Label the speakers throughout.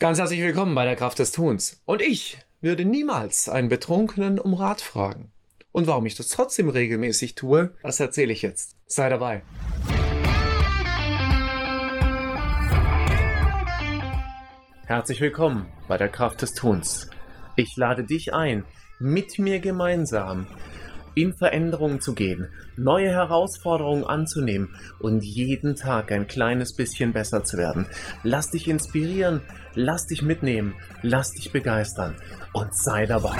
Speaker 1: Ganz herzlich willkommen bei der Kraft des Tuns. Und ich würde niemals einen Betrunkenen um Rat fragen. Und warum ich das trotzdem regelmäßig tue, das erzähle ich jetzt. Sei dabei. Herzlich willkommen bei der Kraft des Tuns. Ich lade dich ein, mit mir gemeinsam in Veränderungen zu gehen, neue Herausforderungen anzunehmen und jeden Tag ein kleines bisschen besser zu werden. Lass dich inspirieren, lass dich mitnehmen, lass dich begeistern und sei dabei.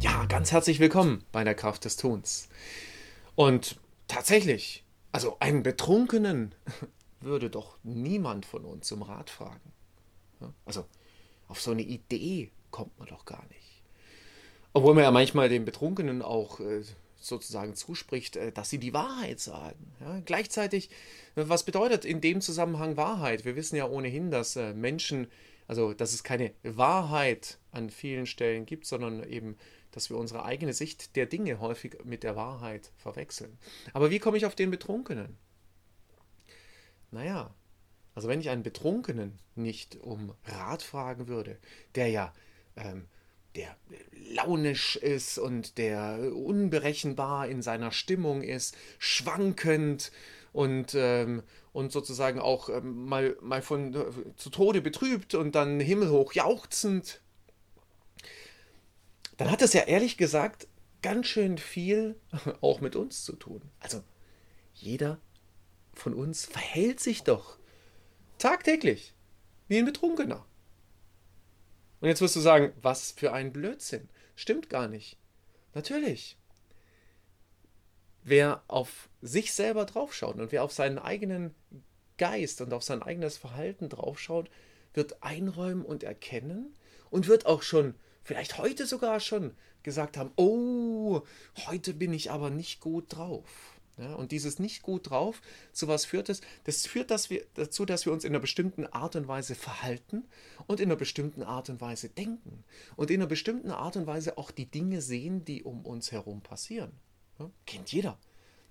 Speaker 1: Ja, ganz herzlich willkommen bei der Kraft des Tuns. Und tatsächlich, also einen Betrunkenen würde doch niemand von uns um Rat fragen. Also auf so eine Idee kommt man doch gar nicht. Obwohl man ja manchmal den Betrunkenen auch äh, sozusagen zuspricht, äh, dass sie die Wahrheit sagen. Ja? Gleichzeitig, äh, was bedeutet in dem Zusammenhang Wahrheit? Wir wissen ja ohnehin, dass Menschen, also dass es keine Wahrheit an vielen Stellen gibt, sondern eben, dass wir unsere eigene Sicht der Dinge häufig mit der Wahrheit verwechseln. Aber wie komme ich auf den Betrunkenen? Naja, also wenn ich einen Betrunkenen nicht um Rat fragen würde, der ja ähm, der launisch ist und der unberechenbar in seiner Stimmung ist, schwankend und, ähm, und sozusagen auch ähm, mal, mal von äh, zu Tode betrübt und dann himmelhoch jauchzend, dann hat es ja ehrlich gesagt ganz schön viel auch mit uns zu tun. Also jeder von uns verhält sich doch tagtäglich wie ein Betrunkener. Und jetzt wirst du sagen, was für ein Blödsinn. Stimmt gar nicht. Natürlich. Wer auf sich selber draufschaut und wer auf seinen eigenen Geist und auf sein eigenes Verhalten draufschaut, wird einräumen und erkennen und wird auch schon, vielleicht heute sogar schon, gesagt haben, oh, heute bin ich aber nicht gut drauf. Ja, und dieses nicht gut drauf, zu was führt es? Das führt dass wir, dazu, dass wir uns in einer bestimmten Art und Weise verhalten und in einer bestimmten Art und Weise denken und in einer bestimmten Art und Weise auch die Dinge sehen, die um uns herum passieren. Ja, kennt jeder.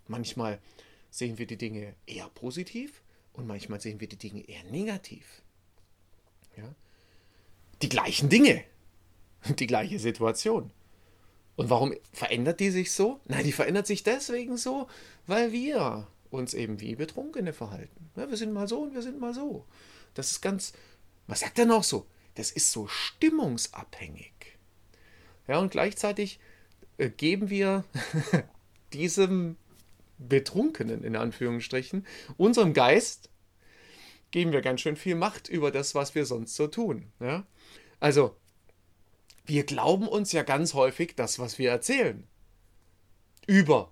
Speaker 1: Manchmal sehen wir die Dinge eher positiv und manchmal sehen wir die Dinge eher negativ. Ja? Die gleichen Dinge, die gleiche Situation. Und warum verändert die sich so? Nein, die verändert sich deswegen so, weil wir uns eben wie Betrunkene verhalten. Ja, wir sind mal so und wir sind mal so. Das ist ganz, was sagt er noch so? Das ist so stimmungsabhängig. Ja, und gleichzeitig äh, geben wir diesem Betrunkenen, in Anführungsstrichen, unserem Geist, geben wir ganz schön viel Macht über das, was wir sonst so tun. Ja? Also, wir glauben uns ja ganz häufig das, was wir erzählen. Über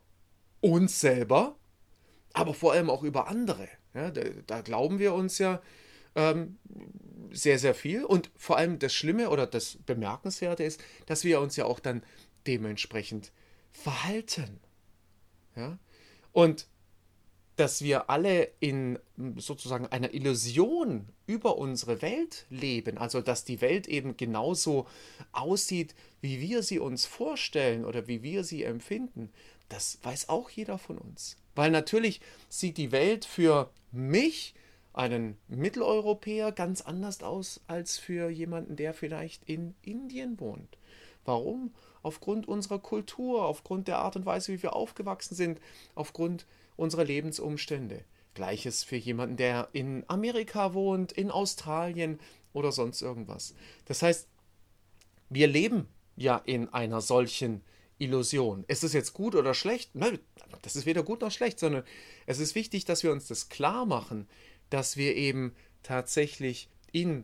Speaker 1: uns selber, aber vor allem auch über andere. Ja, da, da, glauben wir uns ja ähm, sehr, sehr viel. Und vor allem das Schlimme oder das Bemerkenswerte ist, dass wir uns ja auch dann dementsprechend verhalten. Ja? Und dass wir alle in sozusagen einer Illusion über unsere Welt leben, also dass die Welt eben genauso aussieht, wie wir sie uns vorstellen oder wie wir sie empfinden, das weiß auch jeder von uns. Weil natürlich sieht die Welt für mich, einen Mitteleuropäer, ganz anders aus als für jemanden, der vielleicht in Indien wohnt. Warum? Aufgrund unserer Kultur, aufgrund der Art und Weise, wie wir aufgewachsen sind, aufgrund unserer Lebensumstände. Gleiches für jemanden, der in Amerika wohnt, in Australien oder sonst irgendwas. Das heißt, wir leben ja in einer solchen Illusion. Ist es jetzt gut oder schlecht? Nein, das ist weder gut noch schlecht, sondern es ist wichtig, dass wir uns das klar machen, dass wir eben tatsächlich in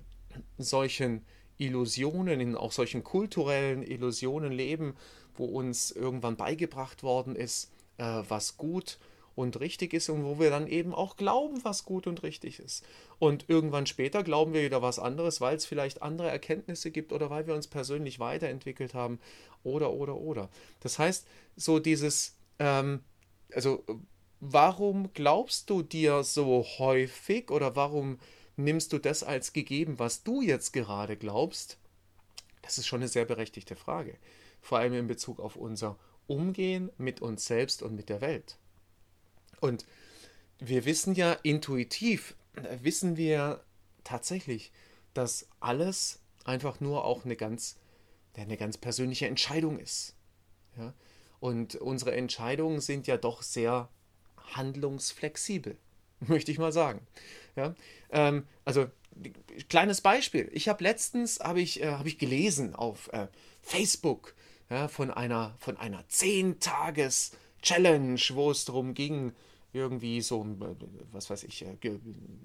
Speaker 1: solchen Illusionen, in auch solchen kulturellen Illusionen leben, wo uns irgendwann beigebracht worden ist, äh, was gut und richtig ist und wo wir dann eben auch glauben, was gut und richtig ist. Und irgendwann später glauben wir wieder was anderes, weil es vielleicht andere Erkenntnisse gibt oder weil wir uns persönlich weiterentwickelt haben oder oder oder. Das heißt, so dieses, ähm, also warum glaubst du dir so häufig oder warum nimmst du das als gegeben, was du jetzt gerade glaubst? Das ist schon eine sehr berechtigte Frage. Vor allem in Bezug auf unser Umgehen mit uns selbst und mit der Welt. Und wir wissen ja intuitiv, wissen wir tatsächlich, dass alles einfach nur auch eine ganz, eine ganz persönliche Entscheidung ist. Ja? Und unsere Entscheidungen sind ja doch sehr handlungsflexibel, möchte ich mal sagen. Ja? Ähm, also kleines Beispiel. Ich habe letztens habe ich, äh, hab ich gelesen auf äh, Facebook ja, von einer von einer 10 Tages Challenge, wo es darum ging, irgendwie so, äh, was weiß ich, äh,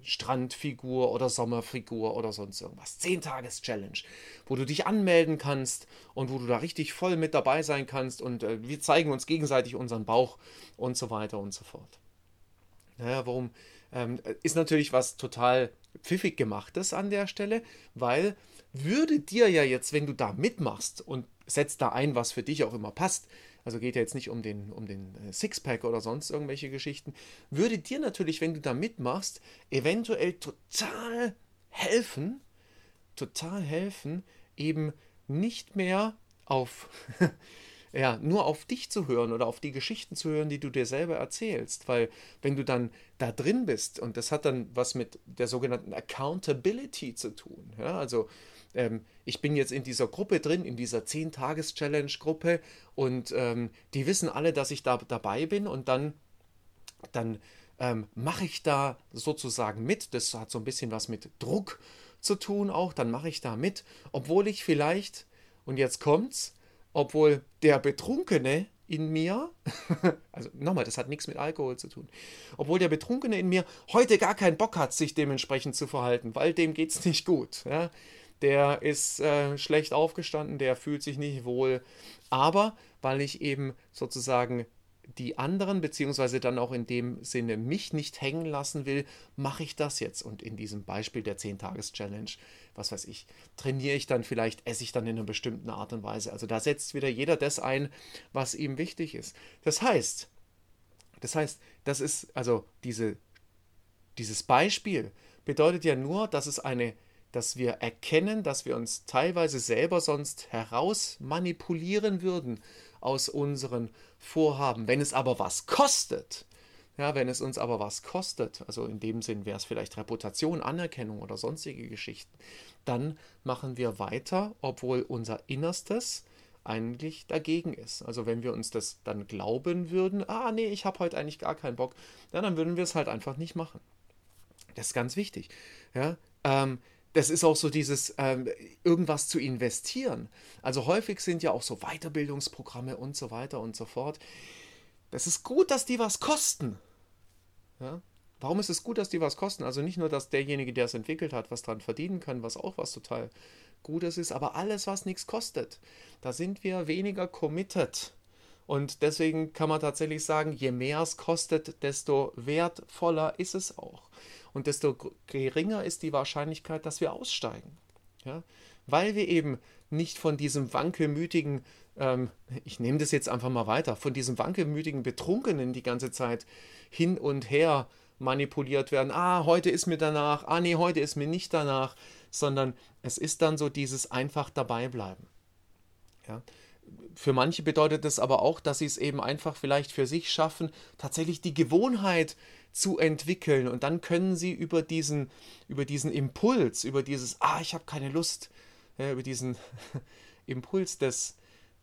Speaker 1: Strandfigur oder Sommerfigur oder sonst irgendwas. 10 Tages Challenge, wo du dich anmelden kannst und wo du da richtig voll mit dabei sein kannst und äh, wir zeigen uns gegenseitig unseren Bauch und so weiter und so fort. Naja, warum? Ähm, ist natürlich was total pfiffig gemachtes an der Stelle, weil würde dir ja jetzt, wenn du da mitmachst und setzt da ein, was für dich auch immer passt, also geht ja jetzt nicht um den, um den äh, Sixpack oder sonst irgendwelche Geschichten, würde dir natürlich, wenn du da mitmachst, eventuell total helfen, total helfen, eben nicht mehr auf, ja, nur auf dich zu hören oder auf die Geschichten zu hören, die du dir selber erzählst. Weil wenn du dann da drin bist, und das hat dann was mit der sogenannten Accountability zu tun, ja, also ähm, ich bin jetzt in dieser Gruppe drin, in dieser 10-Tages-Challenge-Gruppe und ähm, die wissen alle, dass ich da dabei bin und dann, dann ähm, mache ich da sozusagen mit. Das hat so ein bisschen was mit Druck zu tun auch, dann mache ich da mit, obwohl ich vielleicht, und jetzt kommt's, obwohl der Betrunkene in mir, also nochmal, das hat nichts mit Alkohol zu tun, obwohl der Betrunkene in mir heute gar keinen Bock hat, sich dementsprechend zu verhalten, weil dem geht es nicht gut. Ja? Der ist äh, schlecht aufgestanden, der fühlt sich nicht wohl. Aber weil ich eben sozusagen die anderen, beziehungsweise dann auch in dem Sinne mich nicht hängen lassen will, mache ich das jetzt. Und in diesem Beispiel der 10-Tages-Challenge, was weiß ich, trainiere ich dann vielleicht, esse ich dann in einer bestimmten Art und Weise. Also da setzt wieder jeder das ein, was ihm wichtig ist. Das heißt, das heißt, das ist, also diese, dieses Beispiel bedeutet ja nur, dass es eine dass wir erkennen, dass wir uns teilweise selber sonst heraus manipulieren würden aus unseren Vorhaben. Wenn es aber was kostet, ja, wenn es uns aber was kostet, also in dem Sinn wäre es vielleicht Reputation, Anerkennung oder sonstige Geschichten, dann machen wir weiter, obwohl unser Innerstes eigentlich dagegen ist. Also wenn wir uns das dann glauben würden, ah nee, ich habe heute eigentlich gar keinen Bock, ja, dann würden wir es halt einfach nicht machen. Das ist ganz wichtig. Ja, ähm, das ist auch so dieses, ähm, irgendwas zu investieren. Also häufig sind ja auch so Weiterbildungsprogramme und so weiter und so fort. Das ist gut, dass die was kosten. Ja? Warum ist es gut, dass die was kosten? Also nicht nur, dass derjenige, der es entwickelt hat, was dran verdienen kann, was auch was total Gutes ist, aber alles, was nichts kostet. Da sind wir weniger committed. Und deswegen kann man tatsächlich sagen, je mehr es kostet, desto wertvoller ist es auch und desto geringer ist die Wahrscheinlichkeit, dass wir aussteigen. Ja? Weil wir eben nicht von diesem wankelmütigen, ähm, ich nehme das jetzt einfach mal weiter, von diesem wankelmütigen Betrunkenen die ganze Zeit hin und her manipuliert werden. Ah, heute ist mir danach, ah nee, heute ist mir nicht danach, sondern es ist dann so dieses einfach dabei bleiben. Ja? Für manche bedeutet das aber auch, dass sie es eben einfach vielleicht für sich schaffen, tatsächlich die Gewohnheit zu entwickeln. Und dann können sie über diesen, über diesen Impuls, über dieses, ah, ich habe keine Lust, ja, über diesen Impuls des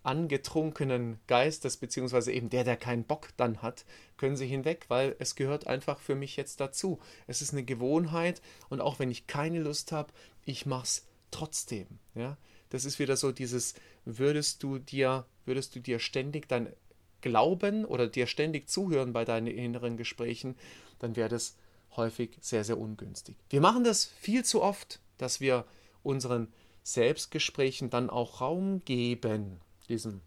Speaker 1: angetrunkenen Geistes, beziehungsweise eben der, der keinen Bock dann hat, können sie hinweg, weil es gehört einfach für mich jetzt dazu. Es ist eine Gewohnheit und auch wenn ich keine Lust habe, ich mache es trotzdem. Ja? Das ist wieder so dieses, würdest du dir, würdest du dir ständig dein glauben oder dir ständig zuhören bei deinen inneren Gesprächen, dann wäre das häufig sehr, sehr ungünstig. Wir machen das viel zu oft, dass wir unseren Selbstgesprächen dann auch Raum geben, diesem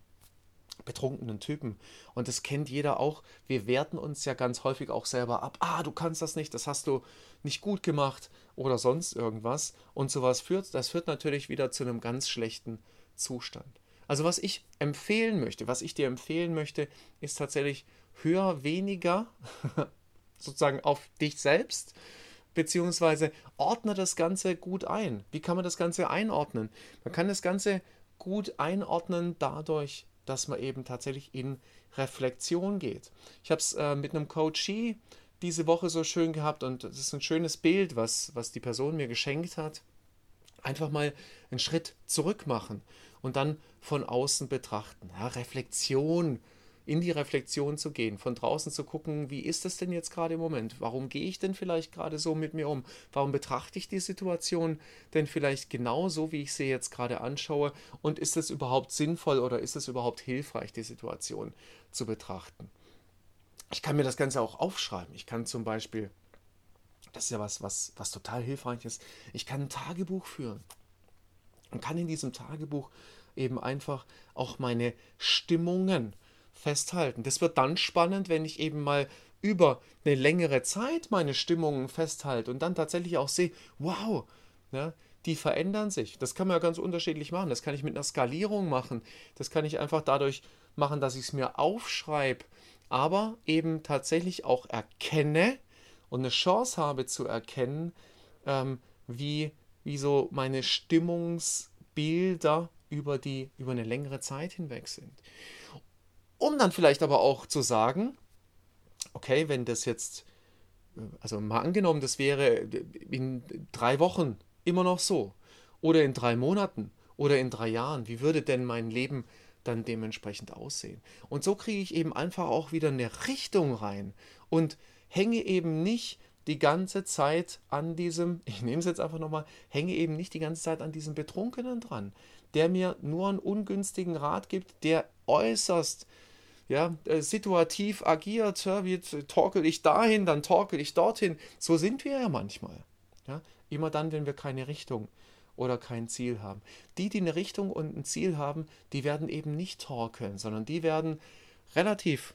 Speaker 1: betrunkenen Typen. Und das kennt jeder auch. Wir werten uns ja ganz häufig auch selber ab. Ah, du kannst das nicht, das hast du nicht gut gemacht oder sonst irgendwas. Und sowas führt, das führt natürlich wieder zu einem ganz schlechten Zustand. Also was ich empfehlen möchte, was ich dir empfehlen möchte, ist tatsächlich hör weniger sozusagen auf dich selbst, beziehungsweise ordne das Ganze gut ein. Wie kann man das Ganze einordnen? Man kann das Ganze gut einordnen dadurch, dass man eben tatsächlich in Reflexion geht. Ich habe es äh, mit einem Coachee diese Woche so schön gehabt und es ist ein schönes Bild, was, was die Person mir geschenkt hat. Einfach mal einen Schritt zurück machen und dann von außen betrachten. Ja, Reflexion, in die Reflexion zu gehen, von draußen zu gucken, wie ist das denn jetzt gerade im Moment? Warum gehe ich denn vielleicht gerade so mit mir um? Warum betrachte ich die Situation denn vielleicht genau so, wie ich sie jetzt gerade anschaue? Und ist es überhaupt sinnvoll oder ist es überhaupt hilfreich, die Situation zu betrachten? Ich kann mir das Ganze auch aufschreiben. Ich kann zum Beispiel, das ist ja was, was, was total hilfreich ist, ich kann ein Tagebuch führen und kann in diesem Tagebuch eben einfach auch meine Stimmungen festhalten. Das wird dann spannend, wenn ich eben mal über eine längere Zeit meine Stimmungen festhalte und dann tatsächlich auch sehe, wow, ja, die verändern sich. Das kann man ja ganz unterschiedlich machen. Das kann ich mit einer Skalierung machen. Das kann ich einfach dadurch machen, dass ich es mir aufschreibe, aber eben tatsächlich auch erkenne und eine Chance habe zu erkennen, ähm, wie, wie so meine Stimmungsbilder über, die, über eine längere Zeit hinweg sind. Um dann vielleicht aber auch zu sagen, okay, wenn das jetzt, also mal angenommen, das wäre in drei Wochen immer noch so, oder in drei Monaten, oder in drei Jahren, wie würde denn mein Leben dann dementsprechend aussehen? Und so kriege ich eben einfach auch wieder eine Richtung rein und hänge eben nicht die ganze Zeit an diesem, ich nehme es jetzt einfach nochmal, hänge eben nicht die ganze Zeit an diesem Betrunkenen dran, der mir nur einen ungünstigen Rat gibt, der äußerst ja, äh, situativ agiert, wie torkel ich dahin, dann torkel ich dorthin. So sind wir ja manchmal. Ja? Immer dann, wenn wir keine Richtung oder kein Ziel haben. Die, die eine Richtung und ein Ziel haben, die werden eben nicht torkeln, sondern die werden relativ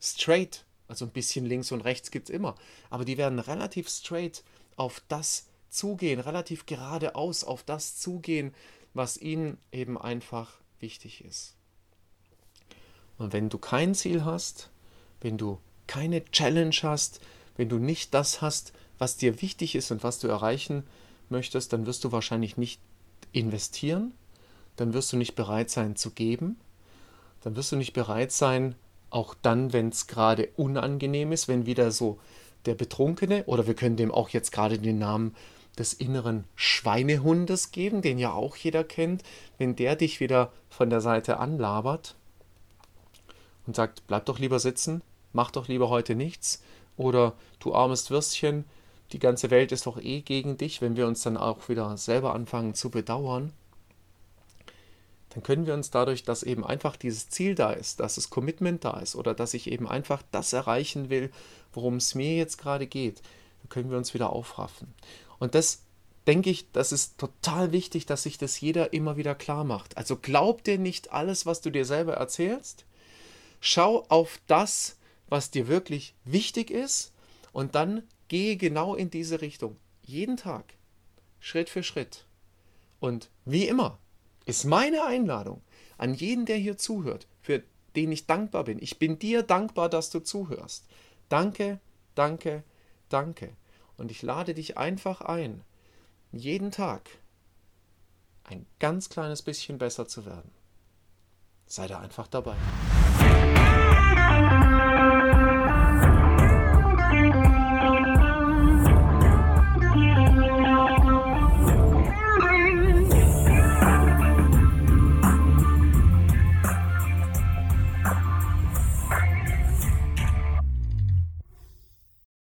Speaker 1: straight, also ein bisschen links und rechts gibt es immer, aber die werden relativ straight auf das zugehen, relativ geradeaus auf das zugehen, was ihnen eben einfach wichtig ist. Und wenn du kein Ziel hast, wenn du keine Challenge hast, wenn du nicht das hast, was dir wichtig ist und was du erreichen möchtest, dann wirst du wahrscheinlich nicht investieren, dann wirst du nicht bereit sein zu geben, dann wirst du nicht bereit sein, auch dann, wenn es gerade unangenehm ist, wenn wieder so der Betrunkene, oder wir können dem auch jetzt gerade den Namen des inneren Schweinehundes geben, den ja auch jeder kennt, wenn der dich wieder von der Seite anlabert, und sagt, bleib doch lieber sitzen, mach doch lieber heute nichts. Oder du armes Würstchen, die ganze Welt ist doch eh gegen dich, wenn wir uns dann auch wieder selber anfangen zu bedauern, dann können wir uns dadurch, dass eben einfach dieses Ziel da ist, dass das Commitment da ist oder dass ich eben einfach das erreichen will, worum es mir jetzt gerade geht, dann können wir uns wieder aufraffen. Und das denke ich, das ist total wichtig, dass sich das jeder immer wieder klar macht. Also glaub dir nicht alles, was du dir selber erzählst, Schau auf das, was dir wirklich wichtig ist und dann gehe genau in diese Richtung. Jeden Tag, Schritt für Schritt. Und wie immer ist meine Einladung an jeden, der hier zuhört, für den ich dankbar bin. Ich bin dir dankbar, dass du zuhörst. Danke, danke, danke. Und ich lade dich einfach ein, jeden Tag ein ganz kleines bisschen besser zu werden. Sei da einfach dabei.